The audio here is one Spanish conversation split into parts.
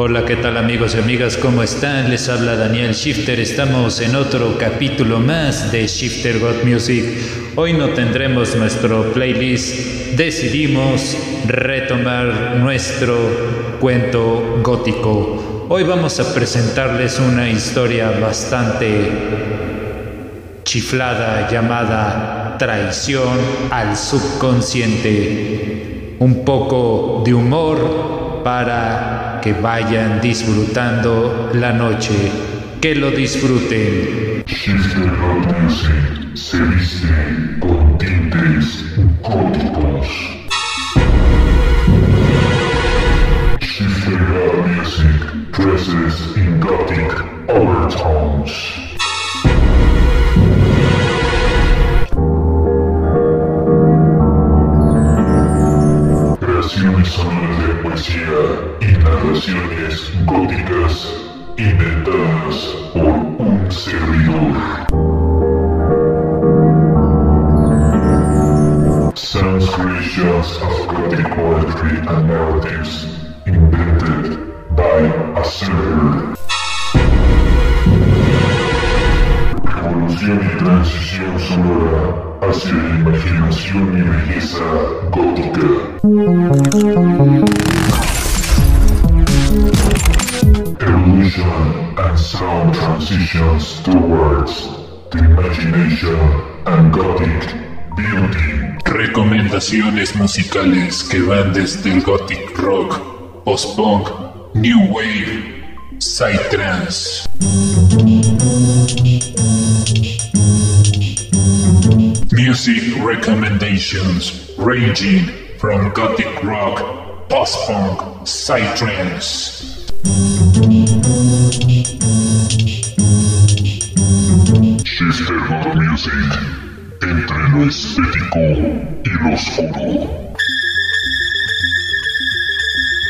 Hola, ¿qué tal amigos y amigas? ¿Cómo están? Les habla Daniel Shifter. Estamos en otro capítulo más de Shifter God Music. Hoy no tendremos nuestro playlist. Decidimos retomar nuestro cuento gótico. Hoy vamos a presentarles una historia bastante chiflada llamada Traición al subconsciente. Un poco de humor para que vayan disfrutando la noche. Que lo disfruten. Music se viste con tintes góticos. Shifter Music dresses in gothic overtones. Creaciones sonoras de poesía narraciones góticas inventadas por un servidor. Sounds creations of gothic poetry and narratives invented by a server. Revolución y transición sonora hacia la imaginación y belleza gótica. And sound transitions towards the imagination and gothic beauty. Recomendaciones musicales que van desde el gothic rock, post-punk, new wave, psytrance. Music recommendations ranging from gothic rock, post-punk, psytrance. Lo estético y lo oscuro.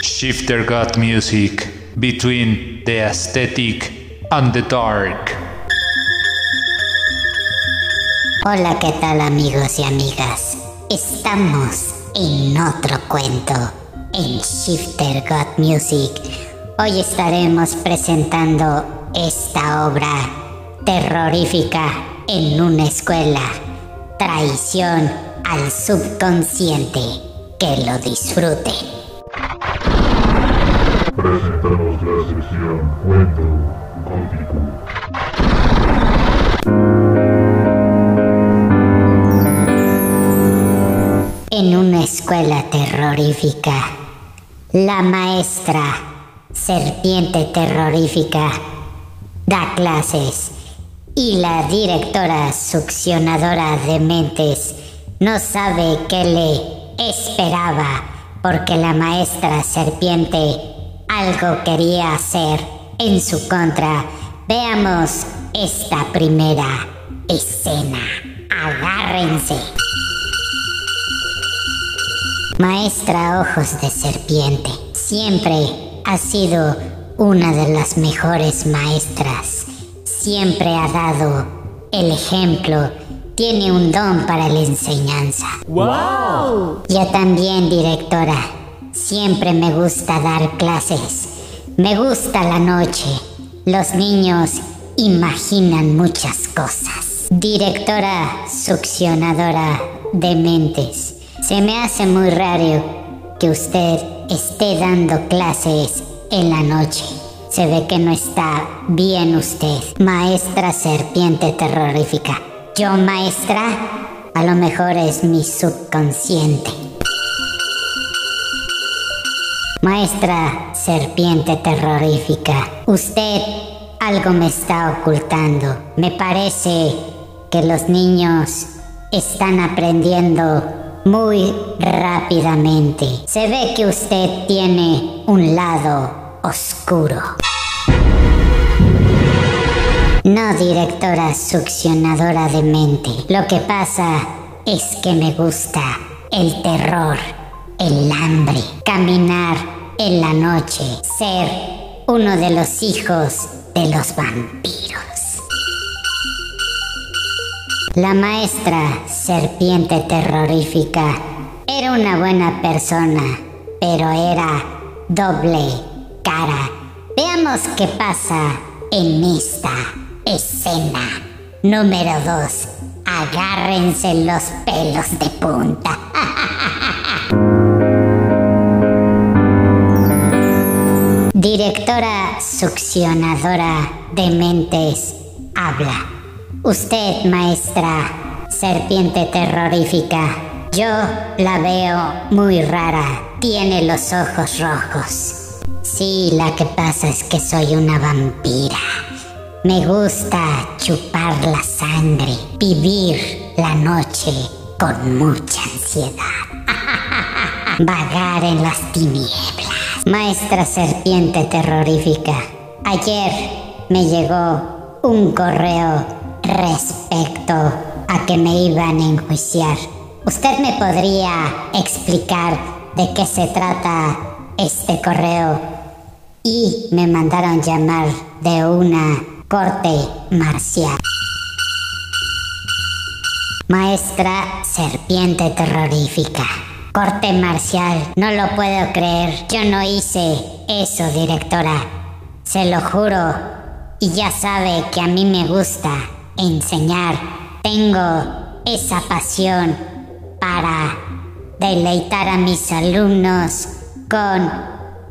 Shifter God Music. Between the aesthetic and the dark. Hola, ¿qué tal amigos y amigas? Estamos en otro cuento, en Shifter God Music. Hoy estaremos presentando esta obra terrorífica en una escuela. Traición al subconsciente. Que lo disfruten. Presentamos la sección Cuento Gótico. En una escuela terrorífica, la maestra, serpiente terrorífica, da clases y la directora succionadora de mentes no sabe qué le esperaba porque la maestra serpiente algo quería hacer en su contra. Veamos esta primera escena. Agárrense. Maestra Ojos de Serpiente, siempre ha sido una de las mejores maestras. Siempre ha dado el ejemplo. Tiene un don para la enseñanza. ¡Wow! Yo también, directora. Siempre me gusta dar clases. Me gusta la noche. Los niños imaginan muchas cosas. Directora succionadora de mentes. Se me hace muy raro que usted esté dando clases en la noche. Se ve que no está bien usted. Maestra serpiente terrorífica. Yo, maestra, a lo mejor es mi subconsciente. Maestra serpiente terrorífica, usted algo me está ocultando. Me parece que los niños están aprendiendo muy rápidamente. Se ve que usted tiene un lado oscuro. No, directora succionadora de mente. Lo que pasa es que me gusta el terror, el hambre, caminar en la noche, ser uno de los hijos de los vampiros. La maestra serpiente terrorífica era una buena persona, pero era doble cara Veamos qué pasa en esta escena. Número 2. Agárrense los pelos de punta. Directora succionadora de mentes, habla. Usted, maestra, serpiente terrorífica, yo la veo muy rara. Tiene los ojos rojos. Sí, la que pasa es que soy una vampira. Me gusta chupar la sangre, vivir la noche con mucha ansiedad. Vagar en las tinieblas. Maestra serpiente terrorífica, ayer me llegó un correo respecto a que me iban a enjuiciar. ¿Usted me podría explicar de qué se trata este correo? Y me mandaron llamar de una corte marcial. Maestra serpiente terrorífica. Corte marcial, no lo puedo creer. Yo no hice eso, directora. Se lo juro. Y ya sabe que a mí me gusta enseñar. Tengo esa pasión para deleitar a mis alumnos con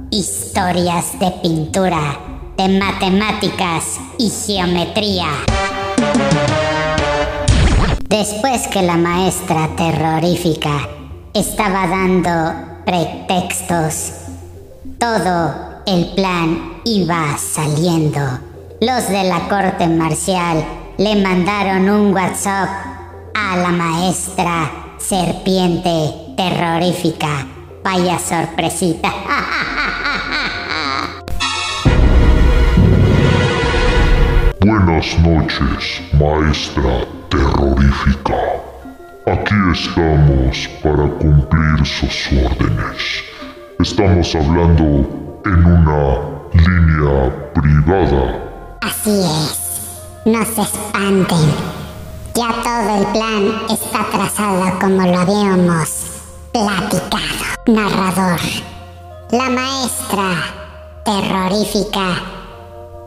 historias de pintura de matemáticas y geometría. Después que la maestra terrorífica estaba dando pretextos, todo el plan iba saliendo. Los de la corte marcial le mandaron un WhatsApp a la maestra serpiente terrorífica. Vaya sorpresita. Buenas noches, maestra terrorífica. Aquí estamos para cumplir sus órdenes. Estamos hablando en una línea privada. Así es. No se espanten. Ya todo el plan está trazado como lo habíamos platicado. Narrador. La maestra terrorífica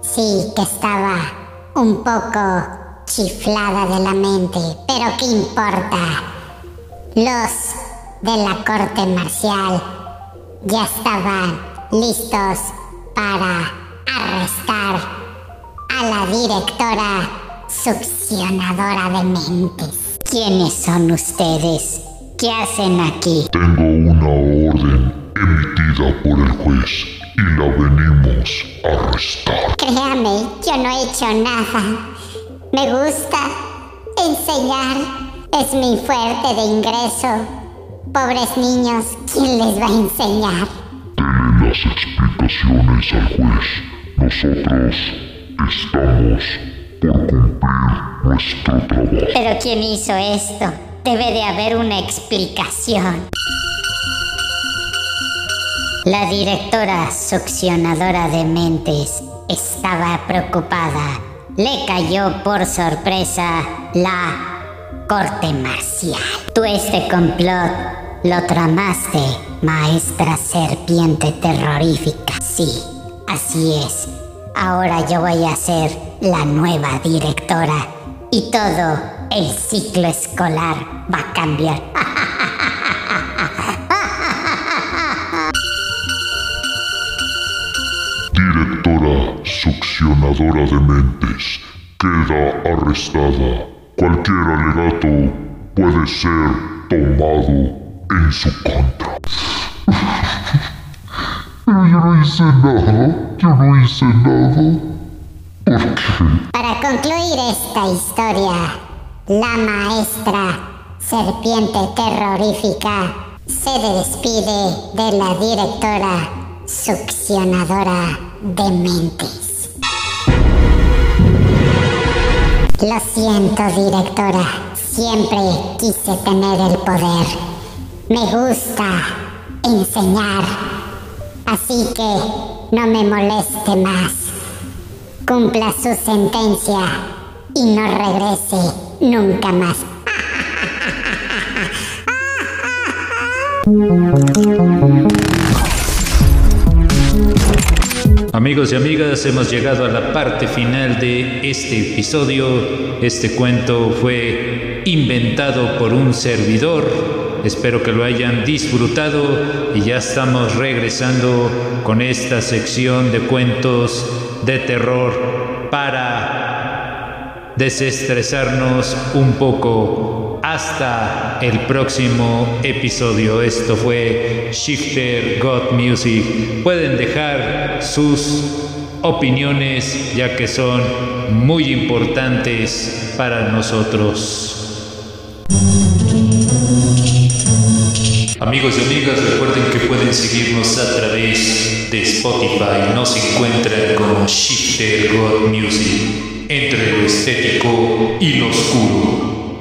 sí que estaba un poco chiflada de la mente, pero ¿qué importa? Los de la corte marcial ya estaban listos para arrestar a la directora succionadora de mentes. ¿Quiénes son ustedes? ¿Qué hacen aquí? Tengo una orden emitida por el juez y la venimos a arrestar. Créame, yo no he hecho nada. Me gusta enseñar. Es mi fuerte de ingreso. Pobres niños, ¿quién les va a enseñar? Dele las explicaciones al juez. Nosotros estamos por cumplir nuestro trabajo. Pero ¿quién hizo esto? Debe de haber una explicación. La directora succionadora de mentes estaba preocupada. Le cayó por sorpresa la corte marcial. Tú este complot lo tramaste, maestra serpiente terrorífica. Sí, así es. Ahora yo voy a ser la nueva directora y todo el ciclo escolar va a cambiar. Directora succionadora de mentes queda arrestada. Cualquier alegato puede ser tomado en su contra. Pero yo no hice nada. Yo no hice nada. ¿Por qué? Para concluir esta historia, la maestra serpiente terrorífica se despide de la directora succionadora de mentes. Lo siento, directora. Siempre quise tener el poder. Me gusta enseñar. Así que no me moleste más. Cumpla su sentencia y no regrese nunca más. Amigos, y amigas, hemos llegado a la parte final de este episodio. Este cuento fue inventado por un servidor. Espero que lo hayan disfrutado y ya estamos regresando con esta sección de cuentos de terror para desestresarnos un poco hasta el próximo episodio. Esto fue Shifter God Music. Pueden dejar sus opiniones ya que son muy importantes para nosotros. Amigos y amigas, recuerden que pueden seguirnos a través de Spotify. Nos encuentran como Shifter God Music, entre lo estético y lo oscuro.